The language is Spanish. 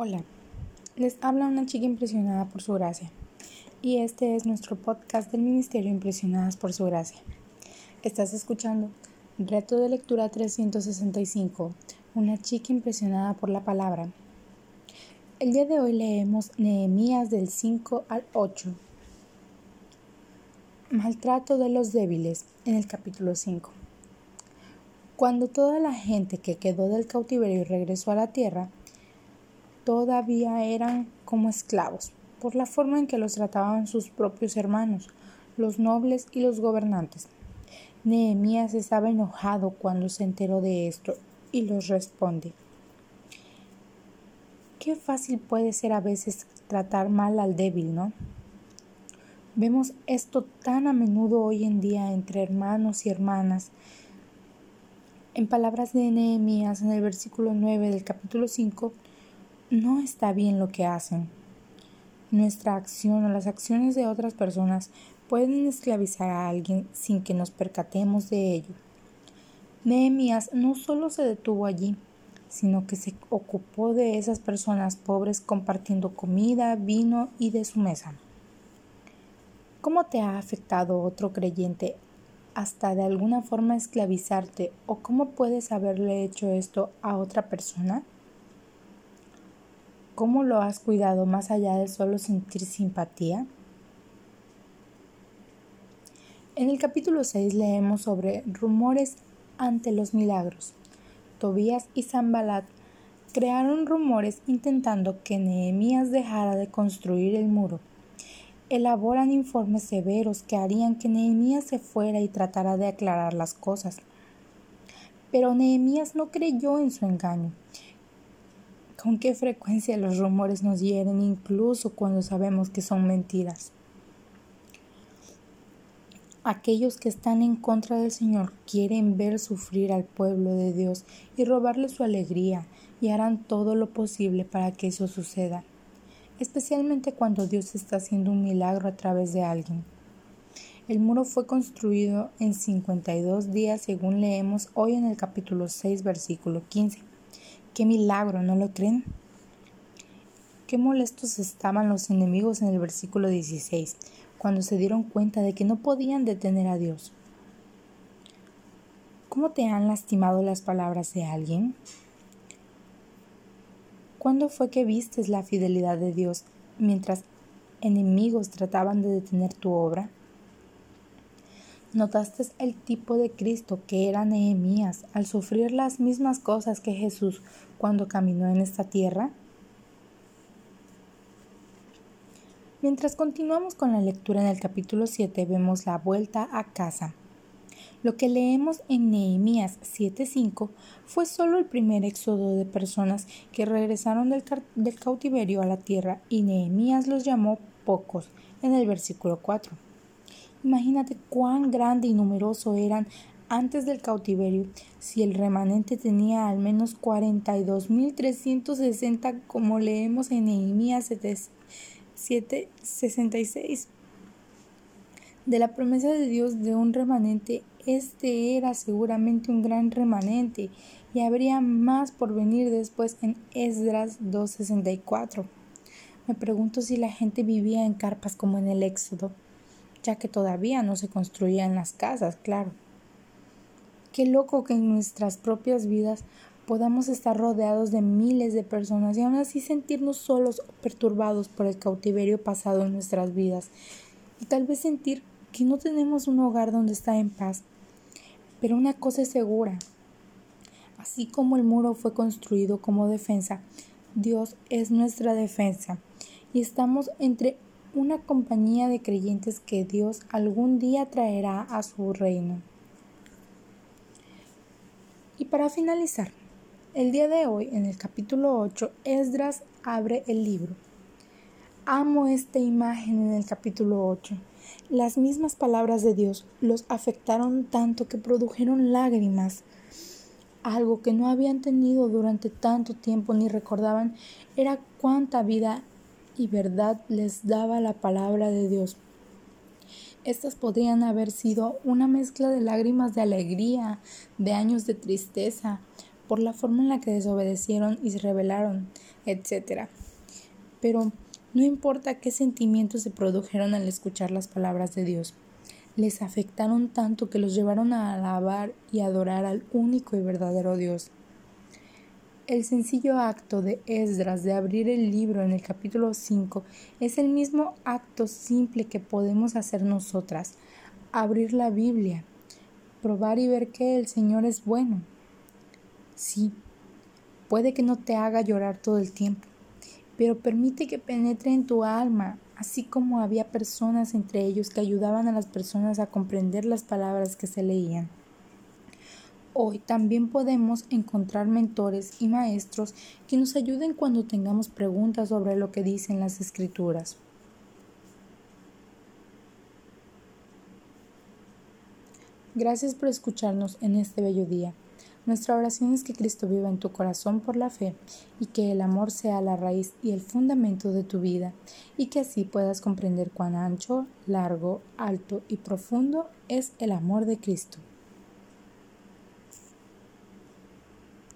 Hola, les habla una chica impresionada por su gracia y este es nuestro podcast del Ministerio Impresionadas por su gracia. Estás escuchando Reto de Lectura 365, una chica impresionada por la palabra. El día de hoy leemos Nehemías del 5 al 8. Maltrato de los débiles en el capítulo 5. Cuando toda la gente que quedó del cautiverio regresó a la tierra, todavía eran como esclavos, por la forma en que los trataban sus propios hermanos, los nobles y los gobernantes. Nehemías estaba enojado cuando se enteró de esto y los responde. Qué fácil puede ser a veces tratar mal al débil, ¿no? Vemos esto tan a menudo hoy en día entre hermanos y hermanas. En palabras de Nehemías en el versículo 9 del capítulo 5, no está bien lo que hacen. Nuestra acción o las acciones de otras personas pueden esclavizar a alguien sin que nos percatemos de ello. Nehemías no solo se detuvo allí, sino que se ocupó de esas personas pobres compartiendo comida, vino y de su mesa. ¿Cómo te ha afectado otro creyente hasta de alguna forma esclavizarte o cómo puedes haberle hecho esto a otra persona? ¿Cómo lo has cuidado más allá de solo sentir simpatía? En el capítulo 6 leemos sobre rumores ante los milagros. Tobías y Zambalat crearon rumores intentando que Nehemías dejara de construir el muro. Elaboran informes severos que harían que Nehemías se fuera y tratara de aclarar las cosas. Pero Nehemías no creyó en su engaño con qué frecuencia los rumores nos hieren incluso cuando sabemos que son mentiras. Aquellos que están en contra del Señor quieren ver sufrir al pueblo de Dios y robarle su alegría y harán todo lo posible para que eso suceda, especialmente cuando Dios está haciendo un milagro a través de alguien. El muro fue construido en 52 días según leemos hoy en el capítulo 6 versículo 15. Qué milagro, ¿no lo creen? Qué molestos estaban los enemigos en el versículo 16, cuando se dieron cuenta de que no podían detener a Dios. ¿Cómo te han lastimado las palabras de alguien? ¿Cuándo fue que vistes la fidelidad de Dios mientras enemigos trataban de detener tu obra? ¿Notaste el tipo de Cristo que era Nehemías al sufrir las mismas cosas que Jesús cuando caminó en esta tierra? Mientras continuamos con la lectura en el capítulo 7 vemos la vuelta a casa. Lo que leemos en Nehemías 7:5 fue solo el primer éxodo de personas que regresaron del, del cautiverio a la tierra y Nehemías los llamó pocos en el versículo 4. Imagínate cuán grande y numeroso eran antes del cautiverio, si el remanente tenía al menos 42.360 como leemos en Nehemías 7:66. De la promesa de Dios de un remanente, este era seguramente un gran remanente y habría más por venir después en Esdras 2:64. Me pregunto si la gente vivía en carpas como en el Éxodo ya que todavía no se construían las casas, claro. Qué loco que en nuestras propias vidas podamos estar rodeados de miles de personas y aún así sentirnos solos o perturbados por el cautiverio pasado en nuestras vidas y tal vez sentir que no tenemos un hogar donde estar en paz. Pero una cosa es segura, así como el muro fue construido como defensa, Dios es nuestra defensa y estamos entre una compañía de creyentes que Dios algún día traerá a su reino. Y para finalizar, el día de hoy, en el capítulo 8, Esdras abre el libro. Amo esta imagen en el capítulo 8. Las mismas palabras de Dios los afectaron tanto que produjeron lágrimas. Algo que no habían tenido durante tanto tiempo ni recordaban era cuánta vida y verdad les daba la palabra de Dios. Estas podrían haber sido una mezcla de lágrimas de alegría, de años de tristeza, por la forma en la que desobedecieron y se rebelaron, etc. Pero no importa qué sentimientos se produjeron al escuchar las palabras de Dios, les afectaron tanto que los llevaron a alabar y adorar al único y verdadero Dios. El sencillo acto de Esdras de abrir el libro en el capítulo 5 es el mismo acto simple que podemos hacer nosotras, abrir la Biblia, probar y ver que el Señor es bueno. Sí, puede que no te haga llorar todo el tiempo, pero permite que penetre en tu alma, así como había personas entre ellos que ayudaban a las personas a comprender las palabras que se leían. Hoy también podemos encontrar mentores y maestros que nos ayuden cuando tengamos preguntas sobre lo que dicen las escrituras. Gracias por escucharnos en este bello día. Nuestra oración es que Cristo viva en tu corazón por la fe y que el amor sea la raíz y el fundamento de tu vida y que así puedas comprender cuán ancho, largo, alto y profundo es el amor de Cristo.